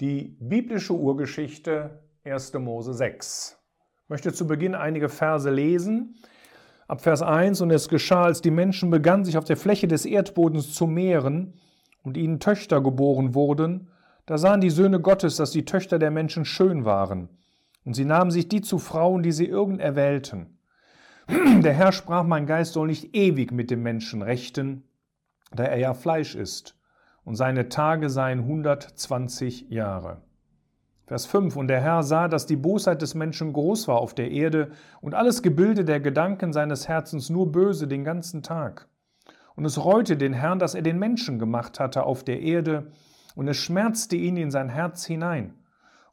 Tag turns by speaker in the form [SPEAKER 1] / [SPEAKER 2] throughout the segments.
[SPEAKER 1] Die biblische Urgeschichte 1. Mose 6. Ich möchte zu Beginn einige Verse lesen. Ab Vers 1, und es geschah, als die Menschen begannen, sich auf der Fläche des Erdbodens zu mehren und ihnen Töchter geboren wurden, da sahen die Söhne Gottes, dass die Töchter der Menschen schön waren. Und sie nahmen sich die zu Frauen, die sie irgend erwählten. Der Herr sprach, mein Geist soll nicht ewig mit dem Menschen rechten, da er ja Fleisch ist und seine Tage seien 120 Jahre. Vers 5. Und der Herr sah, dass die Bosheit des Menschen groß war auf der Erde und alles Gebilde der Gedanken seines Herzens nur böse den ganzen Tag. Und es reute den Herrn, dass er den Menschen gemacht hatte auf der Erde, und es schmerzte ihn in sein Herz hinein.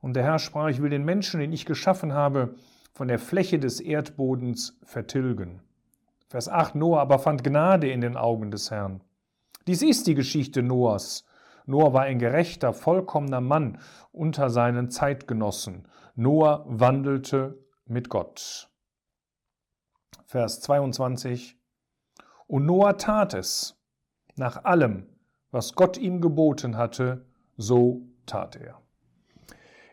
[SPEAKER 1] Und der Herr sprach, ich will den Menschen, den ich geschaffen habe, von der Fläche des Erdbodens vertilgen. Vers 8. Noah aber fand Gnade in den Augen des Herrn. Dies ist die Geschichte Noahs. Noah war ein gerechter, vollkommener Mann unter seinen Zeitgenossen. Noah wandelte mit Gott. Vers 22. Und Noah tat es, nach allem, was Gott ihm geboten hatte, so tat er.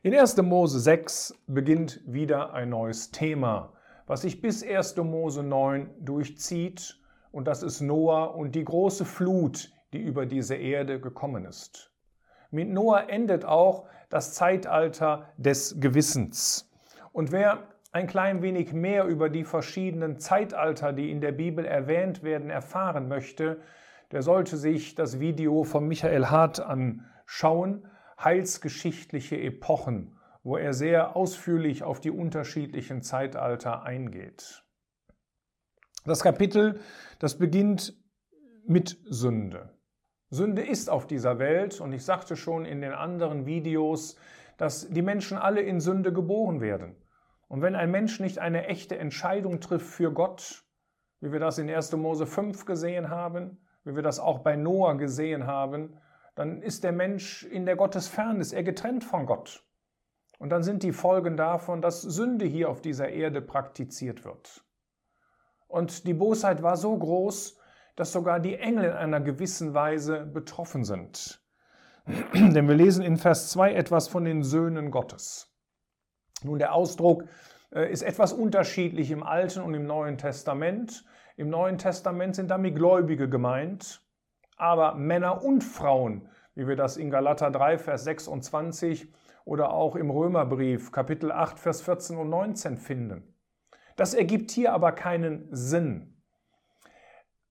[SPEAKER 1] In 1. Mose 6 beginnt wieder ein neues Thema, was sich bis 1. Mose 9 durchzieht und das ist Noah und die große Flut, die über diese Erde gekommen ist. Mit Noah endet auch das Zeitalter des Gewissens. Und wer ein klein wenig mehr über die verschiedenen Zeitalter, die in der Bibel erwähnt werden, erfahren möchte, der sollte sich das Video von Michael Hart anschauen, Heilsgeschichtliche Epochen, wo er sehr ausführlich auf die unterschiedlichen Zeitalter eingeht. Das Kapitel, das beginnt mit Sünde. Sünde ist auf dieser Welt und ich sagte schon in den anderen Videos, dass die Menschen alle in Sünde geboren werden. Und wenn ein Mensch nicht eine echte Entscheidung trifft für Gott, wie wir das in 1. Mose 5 gesehen haben, wie wir das auch bei Noah gesehen haben, dann ist der Mensch in der Gottesferne, er getrennt von Gott. Und dann sind die Folgen davon, dass Sünde hier auf dieser Erde praktiziert wird. Und die Bosheit war so groß, dass sogar die Engel in einer gewissen Weise betroffen sind. Denn wir lesen in Vers 2 etwas von den Söhnen Gottes. Nun, der Ausdruck äh, ist etwas unterschiedlich im Alten und im Neuen Testament. Im Neuen Testament sind damit Gläubige gemeint, aber Männer und Frauen, wie wir das in Galater 3, Vers 26 oder auch im Römerbrief Kapitel 8, Vers 14 und 19 finden. Das ergibt hier aber keinen Sinn.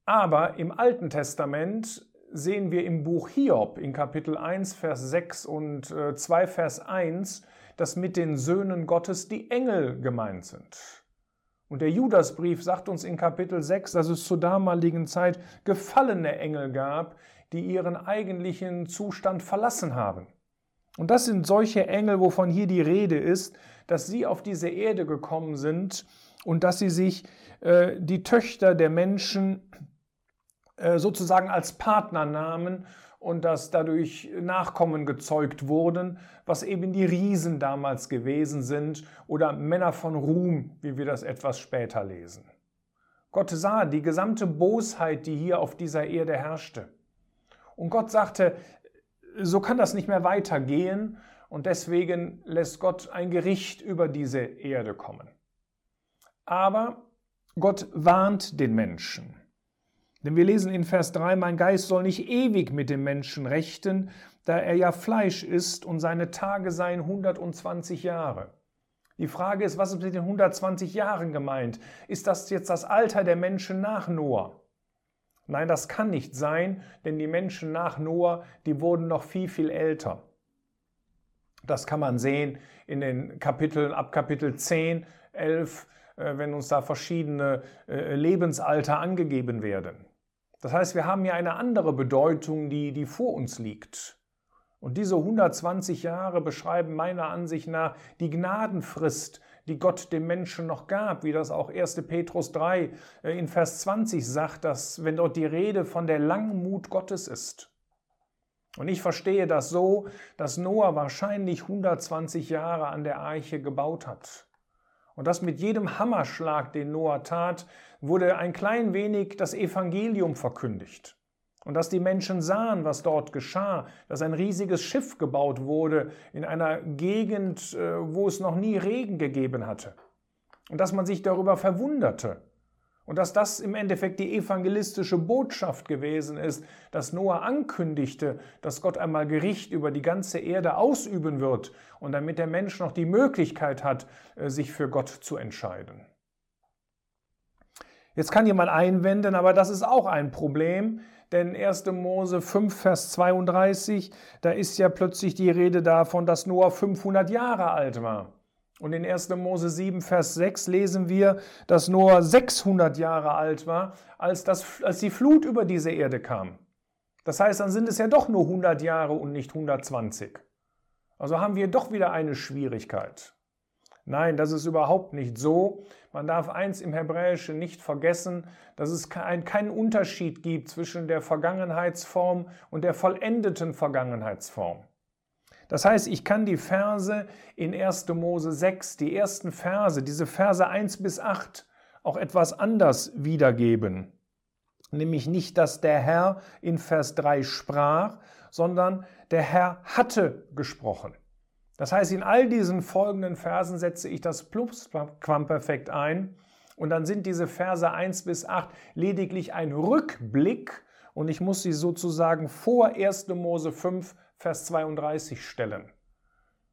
[SPEAKER 1] Aber im Alten Testament sehen wir im Buch Hiob in Kapitel 1, Vers 6 und 2, äh, Vers 1, dass mit den Söhnen Gottes die Engel gemeint sind. Und der Judasbrief sagt uns in Kapitel 6, dass es zur damaligen Zeit gefallene Engel gab, die ihren eigentlichen Zustand verlassen haben. Und das sind solche Engel, wovon hier die Rede ist, dass sie auf diese Erde gekommen sind und dass sie sich äh, die Töchter der Menschen äh, sozusagen als Partner nahmen und dass dadurch Nachkommen gezeugt wurden, was eben die Riesen damals gewesen sind oder Männer von Ruhm, wie wir das etwas später lesen. Gott sah die gesamte Bosheit, die hier auf dieser Erde herrschte. Und Gott sagte, so kann das nicht mehr weitergehen und deswegen lässt Gott ein Gericht über diese Erde kommen. Aber Gott warnt den Menschen. Denn wir lesen in Vers 3, mein Geist soll nicht ewig mit dem Menschen rechten, da er ja Fleisch ist und seine Tage seien 120 Jahre. Die Frage ist, was ist mit den 120 Jahren gemeint? Ist das jetzt das Alter der Menschen nach Noah? Nein, das kann nicht sein, denn die Menschen nach Noah, die wurden noch viel, viel älter. Das kann man sehen in den Kapiteln ab Kapitel 10, 11, äh, wenn uns da verschiedene äh, Lebensalter angegeben werden. Das heißt, wir haben hier eine andere Bedeutung, die, die vor uns liegt. Und diese 120 Jahre beschreiben meiner Ansicht nach die Gnadenfrist, die Gott dem Menschen noch gab, wie das auch 1. Petrus 3 äh, in Vers 20 sagt, dass wenn dort die Rede von der Langmut Gottes ist. Und ich verstehe das so, dass Noah wahrscheinlich 120 Jahre an der Arche gebaut hat. Und dass mit jedem Hammerschlag, den Noah tat, wurde ein klein wenig das Evangelium verkündigt. Und dass die Menschen sahen, was dort geschah, dass ein riesiges Schiff gebaut wurde in einer Gegend, äh, wo es noch nie Regen gegeben hatte. Und dass man sich darüber verwunderte. Und dass das im Endeffekt die evangelistische Botschaft gewesen ist, dass Noah ankündigte, dass Gott einmal Gericht über die ganze Erde ausüben wird und damit der Mensch noch die Möglichkeit hat, äh, sich für Gott zu entscheiden. Jetzt kann jemand einwenden, aber das ist auch ein Problem, denn 1. Mose 5, Vers 32, da ist ja plötzlich die Rede davon, dass Noah 500 Jahre alt war. Und in 1. Mose 7, Vers 6 lesen wir, dass Noah 600 Jahre alt war, als, das, als die Flut über diese Erde kam. Das heißt, dann sind es ja doch nur 100 Jahre und nicht 120. Also haben wir doch wieder eine Schwierigkeit. Nein, das ist überhaupt nicht so. Man darf eins im Hebräischen nicht vergessen, dass es keinen Unterschied gibt zwischen der Vergangenheitsform und der vollendeten Vergangenheitsform. Das heißt, ich kann die Verse in 1. Mose 6, die ersten Verse, diese Verse 1 bis 8, auch etwas anders wiedergeben. Nämlich nicht, dass der Herr in Vers 3 sprach, sondern der Herr hatte gesprochen. Das heißt, in all diesen folgenden Versen setze ich das Plusquamperfekt ein und dann sind diese Verse 1 bis 8 lediglich ein Rückblick und ich muss sie sozusagen vor 1. Mose 5 Vers 32 stellen.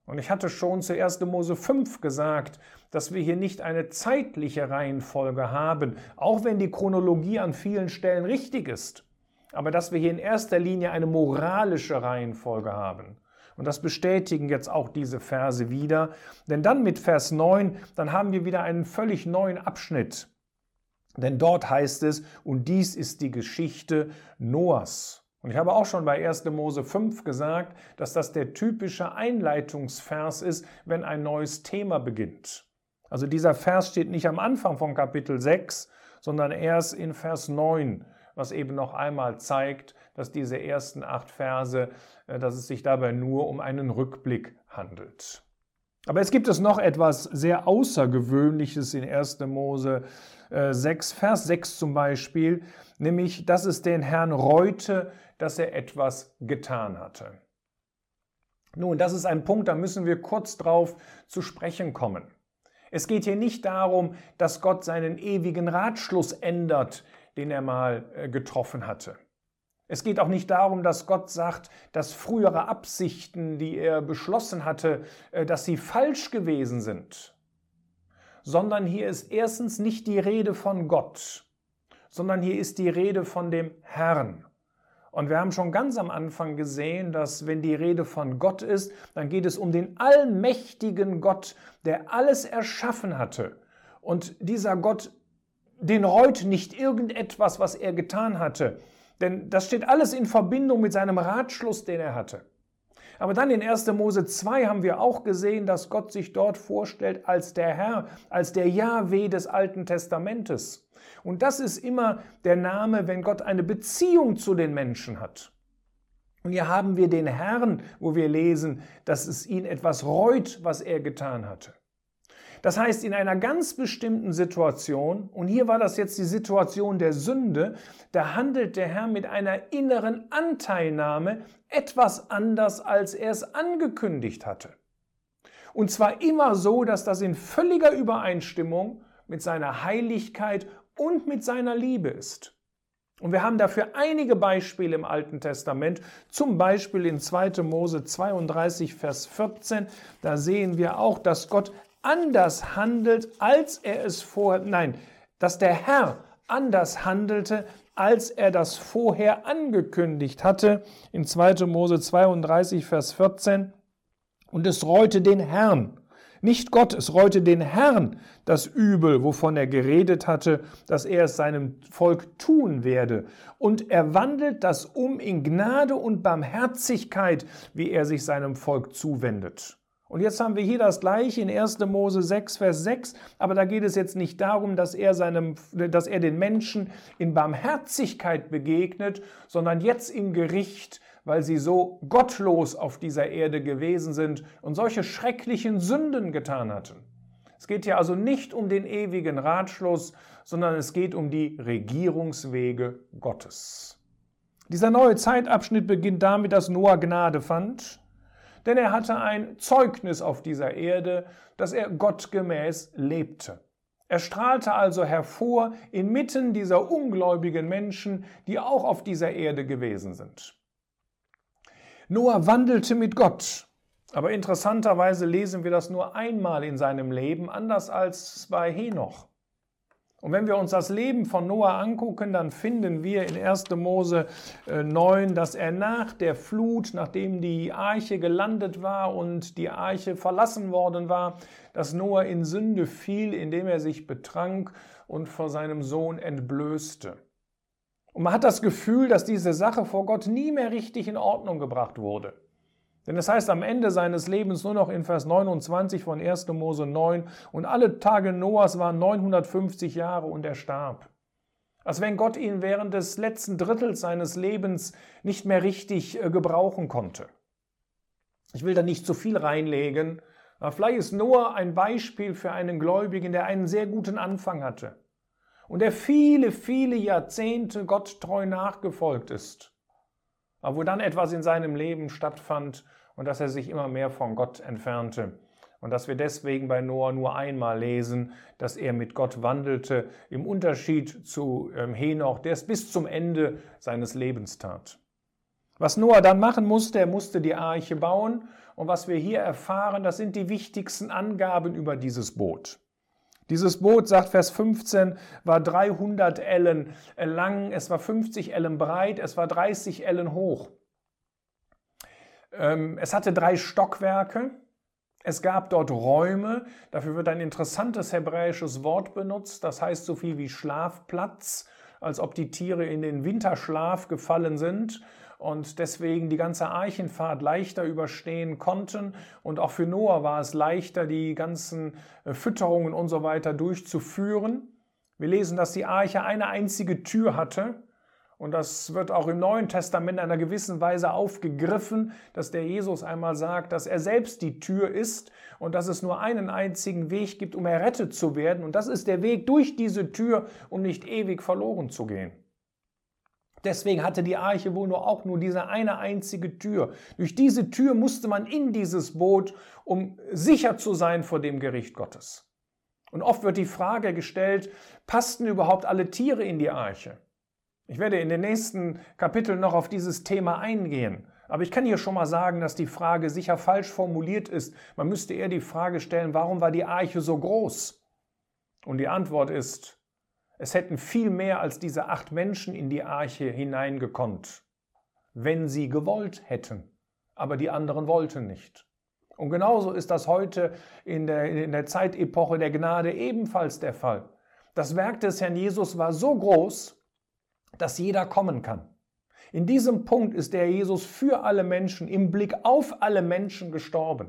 [SPEAKER 1] Und ich hatte schon zu 1. Mose 5 gesagt, dass wir hier nicht eine zeitliche Reihenfolge haben, auch wenn die Chronologie an vielen Stellen richtig ist, aber dass wir hier in erster Linie eine moralische Reihenfolge haben. Und das bestätigen jetzt auch diese Verse wieder. Denn dann mit Vers 9, dann haben wir wieder einen völlig neuen Abschnitt. Denn dort heißt es, und dies ist die Geschichte Noahs. Und ich habe auch schon bei 1. Mose 5 gesagt, dass das der typische Einleitungsvers ist, wenn ein neues Thema beginnt. Also dieser Vers steht nicht am Anfang von Kapitel 6, sondern erst in Vers 9, was eben noch einmal zeigt, dass diese ersten acht Verse, äh, dass es sich dabei nur um einen Rückblick handelt. Aber es gibt es noch etwas sehr Außergewöhnliches in 1. Mose 6, äh, Vers 6 zum Beispiel, nämlich, dass es den Herrn reute, dass er etwas getan hatte. Nun, das ist ein Punkt, da müssen wir kurz drauf zu sprechen kommen. Es geht hier nicht darum, dass Gott seinen ewigen Ratschluss ändert, den er mal äh, getroffen hatte. Es geht auch nicht darum, dass Gott sagt, dass frühere Absichten, die er beschlossen hatte, äh, dass sie falsch gewesen sind, sondern hier ist erstens nicht die Rede von Gott, sondern hier ist die Rede von dem Herrn. Und wir haben schon ganz am Anfang gesehen, dass wenn die Rede von Gott ist, dann geht es um den allmächtigen Gott, der alles erschaffen hatte. Und dieser Gott, den reut nicht irgendetwas, was er getan hatte. Denn das steht alles in Verbindung mit seinem Ratschluss, den er hatte. Aber dann in 1. Mose 2 haben wir auch gesehen, dass Gott sich dort vorstellt als der Herr, als der Yahweh des Alten Testamentes. Und das ist immer der Name, wenn Gott eine Beziehung zu den Menschen hat. Und hier haben wir den Herrn, wo wir lesen, dass es ihn etwas reut, was er getan hatte. Das heißt, in einer ganz bestimmten Situation, und hier war das jetzt die Situation der Sünde, da handelt der Herr mit einer inneren Anteilnahme etwas anders, als er es angekündigt hatte. Und zwar immer so, dass das in völliger Übereinstimmung mit seiner Heiligkeit und mit seiner Liebe ist. Und wir haben dafür einige Beispiele im Alten Testament, zum Beispiel in 2. Mose 32, Vers 14. Da sehen wir auch, dass Gott anders handelt, als er es vorher, nein, dass der Herr anders handelte, als er das vorher angekündigt hatte. In 2. Mose 32, Vers 14. Und es reute den Herrn, nicht Gott, es reute den Herrn das Übel, wovon er geredet hatte, dass er es seinem Volk tun werde. Und er wandelt das um in Gnade und Barmherzigkeit, wie er sich seinem Volk zuwendet. Und jetzt haben wir hier das gleiche in 1. Mose 6, Vers 6, aber da geht es jetzt nicht darum, dass er, seinem, dass er den Menschen in Barmherzigkeit begegnet, sondern jetzt im Gericht weil sie so gottlos auf dieser Erde gewesen sind und solche schrecklichen Sünden getan hatten. Es geht hier also nicht um den ewigen Ratschluss, sondern es geht um die Regierungswege Gottes. Dieser neue Zeitabschnitt beginnt damit, dass Noah Gnade fand, denn er hatte ein Zeugnis auf dieser Erde, dass er gottgemäß lebte. Er strahlte also hervor inmitten dieser ungläubigen Menschen, die auch auf dieser Erde gewesen sind. Noah wandelte mit Gott, aber interessanterweise lesen wir das nur einmal in seinem Leben, anders als bei Henoch. Und wenn wir uns das Leben von Noah angucken, dann finden wir in 1. Mose 9, äh, dass er nach der Flut, nachdem die Arche gelandet war und die Arche verlassen worden war, dass Noah in Sünde fiel, indem er sich betrank und vor seinem Sohn entblößte. Und man hat das Gefühl, dass diese Sache vor Gott nie mehr richtig in Ordnung gebracht wurde. Denn es heißt am Ende seines Lebens nur noch in Vers 29 von 1. Mose 9, und alle Tage Noahs waren 950 Jahre und er starb. Als wenn Gott ihn während des letzten Drittels seines Lebens nicht mehr richtig äh, gebrauchen konnte. Ich will da nicht zu viel reinlegen, aber vielleicht ist Noah ein Beispiel für einen Gläubigen, der einen sehr guten Anfang hatte und der viele, viele Jahrzehnte Gott treu nachgefolgt ist aber wo dann etwas in seinem Leben stattfand und dass er sich immer mehr von Gott entfernte. Und dass wir deswegen bei Noah nur einmal lesen, dass er mit Gott wandelte, im Unterschied zu ähm, Henoch, der es bis zum Ende seines Lebens tat. Was Noah dann machen musste, er musste die Arche bauen. Und was wir hier erfahren, das sind die wichtigsten Angaben über dieses Boot. Dieses Boot, sagt Vers 15, war 300 Ellen lang, es war 50 Ellen breit, es war 30 Ellen hoch. Ähm, es hatte drei Stockwerke. Es gab dort Räume, dafür wird ein interessantes hebräisches Wort benutzt, das heißt so viel wie Schlafplatz, als ob die Tiere in den Winterschlaf gefallen sind und deswegen die ganze Archenfahrt leichter überstehen konnten. Und auch für Noah war es leichter, die ganzen äh, Fütterungen und so weiter durchzuführen. Wir lesen, dass die Arche eine einzige Tür hatte. Und das wird auch im Neuen Testament in einer gewissen Weise aufgegriffen, dass der Jesus einmal sagt, dass er selbst die Tür ist und dass es nur einen einzigen Weg gibt, um errettet zu werden. Und das ist der Weg durch diese Tür, um nicht ewig verloren zu gehen. Deswegen hatte die Arche wohl nur auch nur diese eine einzige Tür. Durch diese Tür musste man in dieses Boot, um sicher zu sein vor dem Gericht Gottes. Und oft wird die Frage gestellt, passten überhaupt alle Tiere in die Arche? Ich werde in den nächsten Kapiteln noch auf dieses Thema eingehen. Aber ich kann hier schon mal sagen, dass die Frage sicher falsch formuliert ist. Man müsste eher die Frage stellen, warum war die Arche so groß? Und die Antwort ist, es hätten viel mehr als diese acht Menschen in die Arche hineingekonnt, wenn sie gewollt hätten. Aber die anderen wollten nicht. Und genauso ist das heute in der, in der Zeitepoche der Gnade ebenfalls der Fall. Das Werk des Herrn Jesus war so groß, dass jeder kommen kann. In diesem Punkt ist der Jesus für alle Menschen, im Blick auf alle Menschen gestorben.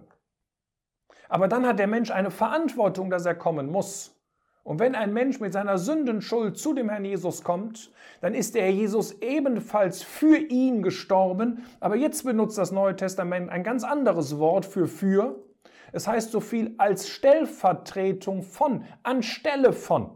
[SPEAKER 1] Aber dann hat der Mensch eine Verantwortung, dass er kommen muss. Und wenn ein Mensch mit seiner Sündenschuld zu dem Herrn Jesus kommt, dann ist der Herr Jesus ebenfalls für ihn gestorben. Aber jetzt benutzt das Neue Testament ein ganz anderes Wort für für. Es heißt so viel als Stellvertretung von, anstelle von.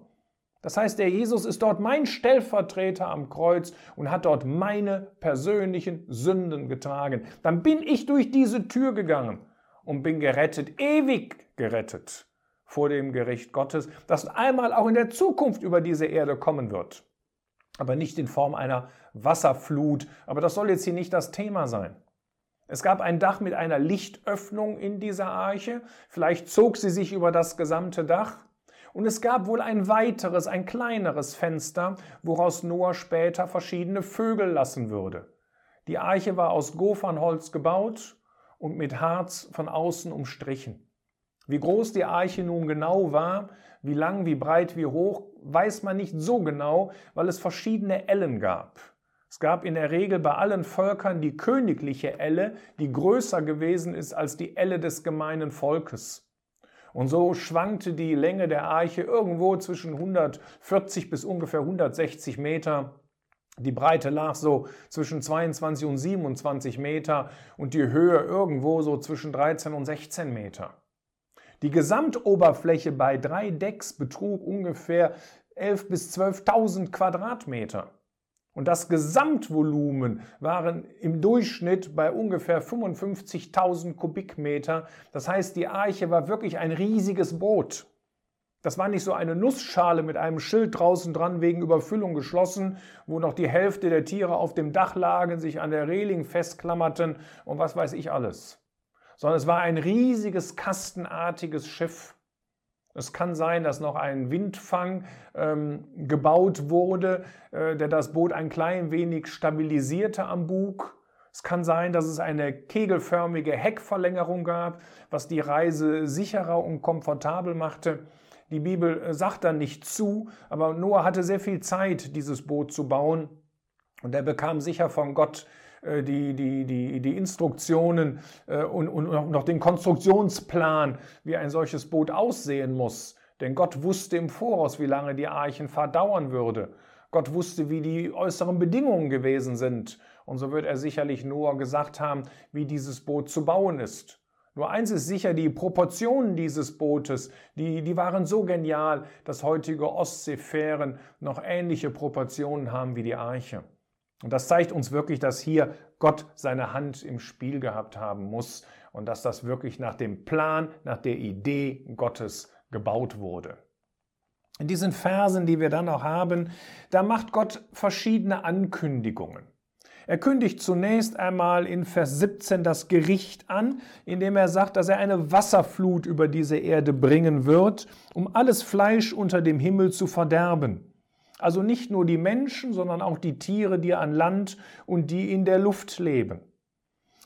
[SPEAKER 1] Das heißt, der Jesus ist dort mein Stellvertreter am Kreuz und hat dort meine persönlichen Sünden getragen. Dann bin ich durch diese Tür gegangen und bin gerettet, ewig gerettet vor dem Gericht Gottes, das einmal auch in der Zukunft über diese Erde kommen wird. Aber nicht in Form einer Wasserflut. Aber das soll jetzt hier nicht das Thema sein. Es gab ein Dach mit einer Lichtöffnung in dieser Arche. Vielleicht zog sie sich über das gesamte Dach. Und es gab wohl ein weiteres, ein kleineres Fenster, woraus Noah später verschiedene Vögel lassen würde. Die Arche war aus Gofernholz gebaut und mit Harz von außen umstrichen. Wie groß die Arche nun genau war, wie lang, wie breit, wie hoch, weiß man nicht so genau, weil es verschiedene Ellen gab. Es gab in der Regel bei allen Völkern die königliche Elle, die größer gewesen ist als die Elle des gemeinen Volkes. Und so schwankte die Länge der Arche irgendwo zwischen 140 bis ungefähr 160 Meter. Die Breite lag so zwischen 22 und 27 Meter und die Höhe irgendwo so zwischen 13 und 16 Meter. Die Gesamtoberfläche bei drei Decks betrug ungefähr 11.000 bis 12.000 Quadratmeter. Und das Gesamtvolumen waren im Durchschnitt bei ungefähr 55.000 Kubikmeter. Das heißt, die Arche war wirklich ein riesiges Boot. Das war nicht so eine Nussschale mit einem Schild draußen dran wegen Überfüllung geschlossen, wo noch die Hälfte der Tiere auf dem Dach lagen, sich an der Reling festklammerten und was weiß ich alles. Sondern es war ein riesiges kastenartiges Schiff. Es kann sein, dass noch ein Windfang ähm, gebaut wurde, äh, der das Boot ein klein wenig stabilisierte am Bug. Es kann sein, dass es eine kegelförmige Heckverlängerung gab, was die Reise sicherer und komfortabel machte. Die Bibel äh, sagt da nicht zu, aber Noah hatte sehr viel Zeit, dieses Boot zu bauen. Und er bekam sicher von Gott die, die, die, die Instruktionen äh, und, und noch den Konstruktionsplan, wie ein solches Boot aussehen muss. Denn Gott wusste im Voraus, wie lange die Archenfahrt dauern würde. Gott wusste, wie die äußeren Bedingungen gewesen sind. Und so wird er sicherlich Noah gesagt haben, wie dieses Boot zu bauen ist. Nur eins ist sicher, die Proportionen dieses Bootes, die, die waren so genial, dass heutige Ostseefähren noch ähnliche Proportionen haben wie die Arche. Und das zeigt uns wirklich, dass hier Gott seine Hand im Spiel gehabt haben muss und dass das wirklich nach dem Plan, nach der Idee Gottes gebaut wurde. In diesen Versen, die wir dann noch haben, da macht Gott verschiedene Ankündigungen. Er kündigt zunächst einmal in Vers 17 das Gericht an, indem er sagt, dass er eine Wasserflut über diese Erde bringen wird, um alles Fleisch unter dem Himmel zu verderben. Also nicht nur die Menschen, sondern auch die Tiere, die an Land und die in der Luft leben.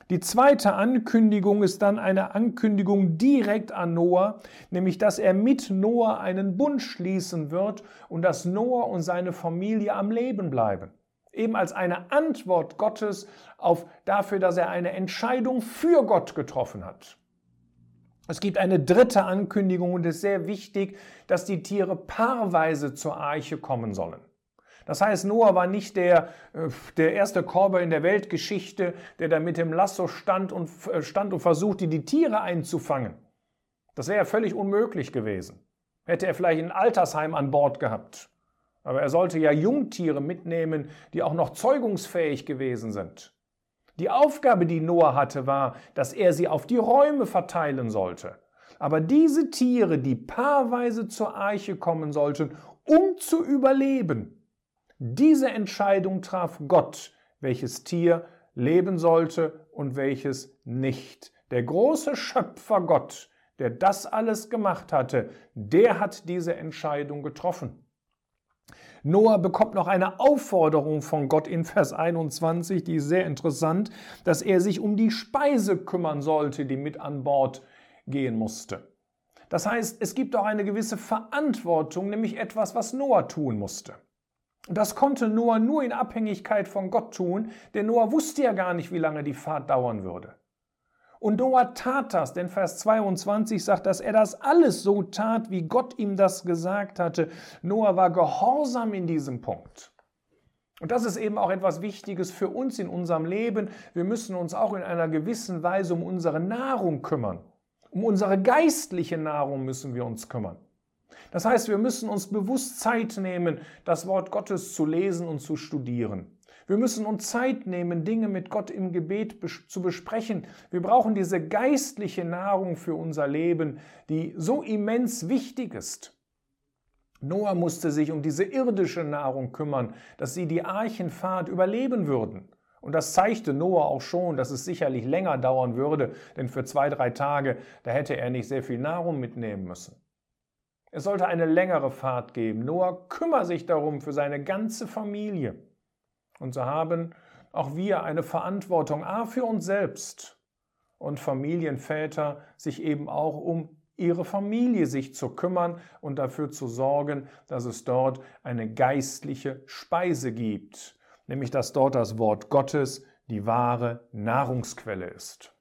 [SPEAKER 1] Die zweite Ankündigung ist dann eine Ankündigung direkt an Noah, nämlich dass er mit Noah einen Bund schließen wird und dass Noah und seine Familie am Leben bleiben. Eben als eine Antwort Gottes auf dafür, dass er eine Entscheidung für Gott getroffen hat. Es gibt eine dritte Ankündigung und es ist sehr wichtig, dass die Tiere paarweise zur Arche kommen sollen. Das heißt, Noah war nicht der, äh, der erste Korber in der Weltgeschichte, der da mit dem Lasso stand und, äh, stand und versuchte, die Tiere einzufangen. Das wäre völlig unmöglich gewesen. Hätte er vielleicht ein Altersheim an Bord gehabt. Aber er sollte ja Jungtiere mitnehmen, die auch noch zeugungsfähig gewesen sind. Die Aufgabe, die Noah hatte, war, dass er sie auf die Räume verteilen sollte. Aber diese Tiere, die paarweise zur Arche kommen sollten, um zu überleben, diese Entscheidung traf Gott, welches Tier leben sollte und welches nicht. Der große Schöpfer Gott, der das alles gemacht hatte, der hat diese Entscheidung getroffen. Noah bekommt noch eine Aufforderung von Gott in Vers 21, die ist sehr interessant, dass er sich um die Speise kümmern sollte, die mit an Bord gehen musste. Das heißt, es gibt auch eine gewisse Verantwortung, nämlich etwas, was Noah tun musste. Das konnte Noah nur in Abhängigkeit von Gott tun, denn Noah wusste ja gar nicht, wie lange die Fahrt dauern würde. Und Noah tat das, denn Vers 22 sagt, dass er das alles so tat, wie Gott ihm das gesagt hatte. Noah war gehorsam in diesem Punkt. Und das ist eben auch etwas Wichtiges für uns in unserem Leben. Wir müssen uns auch in einer gewissen Weise um unsere Nahrung kümmern. Um unsere geistliche Nahrung müssen wir uns kümmern. Das heißt, wir müssen uns bewusst Zeit nehmen, das Wort Gottes zu lesen und zu studieren. Wir müssen uns Zeit nehmen, Dinge mit Gott im Gebet zu besprechen. Wir brauchen diese geistliche Nahrung für unser Leben, die so immens wichtig ist. Noah musste sich um diese irdische Nahrung kümmern, dass sie die Archenfahrt überleben würden. Und das zeigte Noah auch schon, dass es sicherlich länger dauern würde, denn für zwei, drei Tage, da hätte er nicht sehr viel Nahrung mitnehmen müssen. Es sollte eine längere Fahrt geben. Noah kümmert sich darum für seine ganze Familie. Und so haben auch wir eine Verantwortung, a, für uns selbst und Familienväter, sich eben auch um ihre Familie sich zu kümmern und dafür zu sorgen, dass es dort eine geistliche Speise gibt, nämlich dass dort das Wort Gottes die wahre Nahrungsquelle ist.